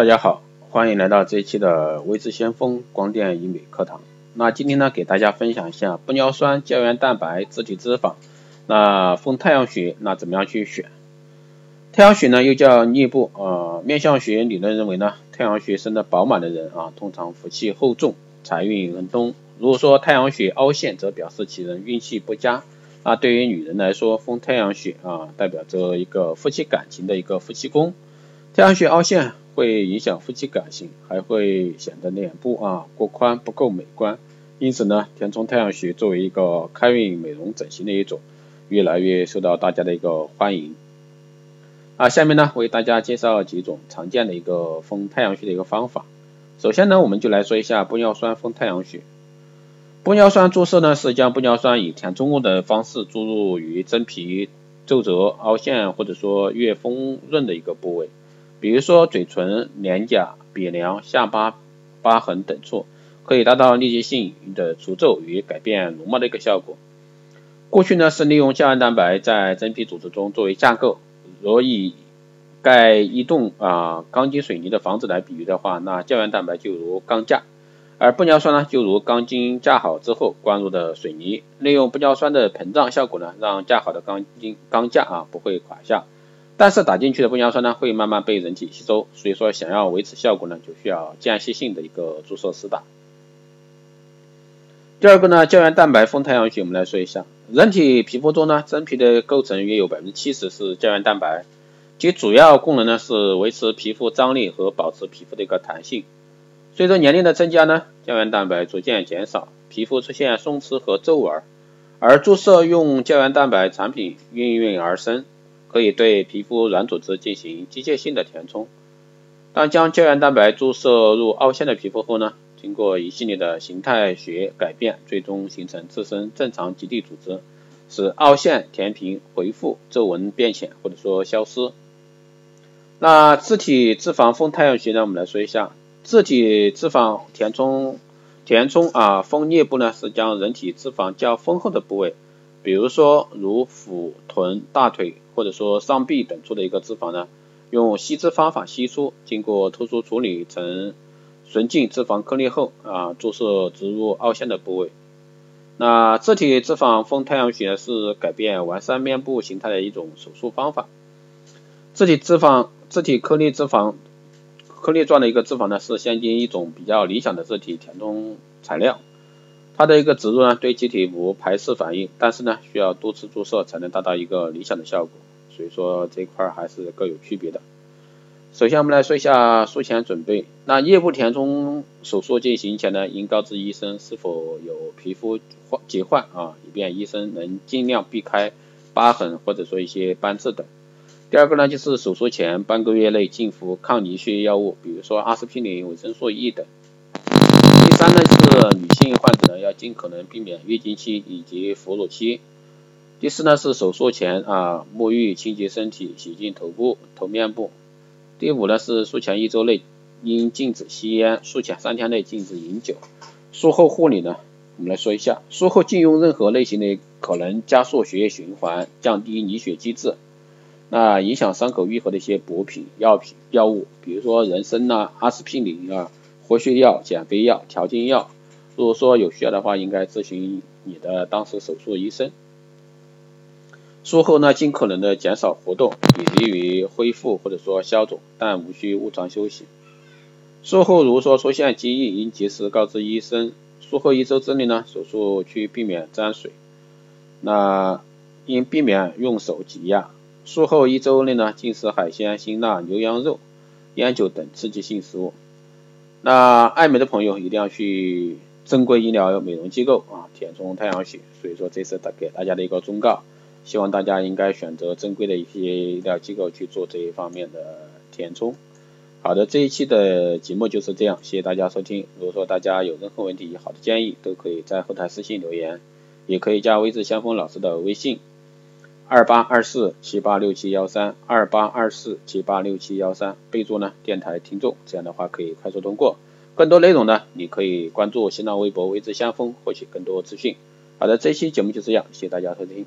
大家好，欢迎来到这一期的微智先锋光电医美课堂。那今天呢，给大家分享一下玻尿酸、胶原蛋白、自体脂肪。那丰太阳穴，那怎么样去选？太阳穴呢，又叫颞部啊。面相学理论认为呢，太阳穴生的饱满的人啊，通常福气厚重，财运亨通。如果说太阳穴凹陷，则表示其人运气不佳。那对于女人来说，丰太阳穴啊，代表着一个夫妻感情的一个夫妻宫。太阳穴凹陷会影响夫妻感情，还会显得脸部啊过宽不够美观。因此呢，填充太阳穴作为一个开运美容整形的一种，越来越受到大家的一个欢迎。啊，下面呢为大家介绍几种常见的一个丰太阳穴的一个方法。首先呢，我们就来说一下玻尿酸丰太阳穴。玻尿酸注射呢是将玻尿酸以填充物的方式注入于真皮皱褶、凹陷或者说越丰润的一个部位。比如说嘴唇、脸颊、鼻梁、下巴、疤痕等处，可以达到立即性的除皱与改变容貌的一个效果。过去呢是利用胶原蛋白在真皮组织中作为架构，若以盖一栋啊钢筋水泥的房子来比喻的话，那胶原蛋白就如钢架，而玻尿酸呢就如钢筋架好之后灌入的水泥，利用玻尿酸的膨胀效果呢，让架好的钢筋钢架啊不会垮下。但是打进去的玻尿酸呢，会慢慢被人体吸收，所以说想要维持效果呢，就需要间歇性的一个注射施打。第二个呢，胶原蛋白丰太阳穴，我们来说一下，人体皮肤中呢，真皮的构成约有百分之七十是胶原蛋白，其主要功能呢是维持皮肤张力和保持皮肤的一个弹性。随着年龄的增加呢，胶原蛋白逐渐减少，皮肤出现松弛和皱纹，而注射用胶原蛋白产品应运而生。可以对皮肤软组织进行机械性的填充。当将胶原蛋白注射入凹陷的皮肤后呢，经过一系列的形态学改变，最终形成自身正常基地组织，使凹陷填平、回复、皱纹变浅或者说消失。那自体脂肪丰太阳穴呢？我们来说一下，自体脂肪填充填充啊，丰颞部呢是将人体脂肪较丰厚的部位。比如说，如腹、臀、大腿或者说上臂等处的一个脂肪呢，用吸脂方法吸出，经过特殊处理成纯净脂肪颗粒后啊，注射植入凹陷的部位。那自体脂肪丰太阳穴是改变完善面部形态的一种手术方法。自体脂肪、自体颗粒脂肪、颗粒状的一个脂肪呢，是现今一种比较理想的自体填充材料。它的一个植入呢，对机体无排斥反应，但是呢，需要多次注射才能达到一个理想的效果，所以说这块还是各有区别的。首先我们来说一下术前准备，那颞部填充手术进行前呢，应告知医生是否有皮肤患疾患啊，以便医生能尽量避开疤痕或者说一些斑痣等。第二个呢，就是手术前半个月内禁服抗凝血药物，比如说阿司匹林、维生素 E 等。第三呢是女性患者呢要尽可能避免月经期以及哺乳期。第四呢是手术前啊沐浴清洁身体洗净头部头面部。第五呢是术前一周内应禁止吸烟，术前三天内禁止饮酒。术后护理呢我们来说一下，术后禁用任何类型的可能加速血液循环、降低凝血机制、那影响伤口愈合的一些补品、药品、药物，比如说人参呐、阿司匹林啊。活血药、减肥药、调经药，如果说有需要的话，应该咨询你的当时手术医生。术后呢，尽可能的减少活动，有利于恢复或者说消肿，但无需误床休息。术后如果说出现积液，应及时告知医生。术后一周之内呢，手术区避免沾水，那应避免用手挤压。术后一周内呢，禁食海鲜、辛辣、牛羊肉、烟酒等刺激性食物。那爱美的朋友一定要去正规医疗美容机构啊填充太阳穴，所以说这是大给大家的一个忠告，希望大家应该选择正规的一些医疗机构去做这一方面的填充。好的，这一期的节目就是这样，谢谢大家收听。如果说大家有任何问题、好的建议，都可以在后台私信留言，也可以加微智相锋老师的微信。二八二四七八六七幺三，二八二四七八六七幺三，备注呢电台听众，这样的话可以快速通过。更多内容呢，你可以关注新浪微博“微之相锋”获取更多资讯。好的，这期节目就这样，谢谢大家收听。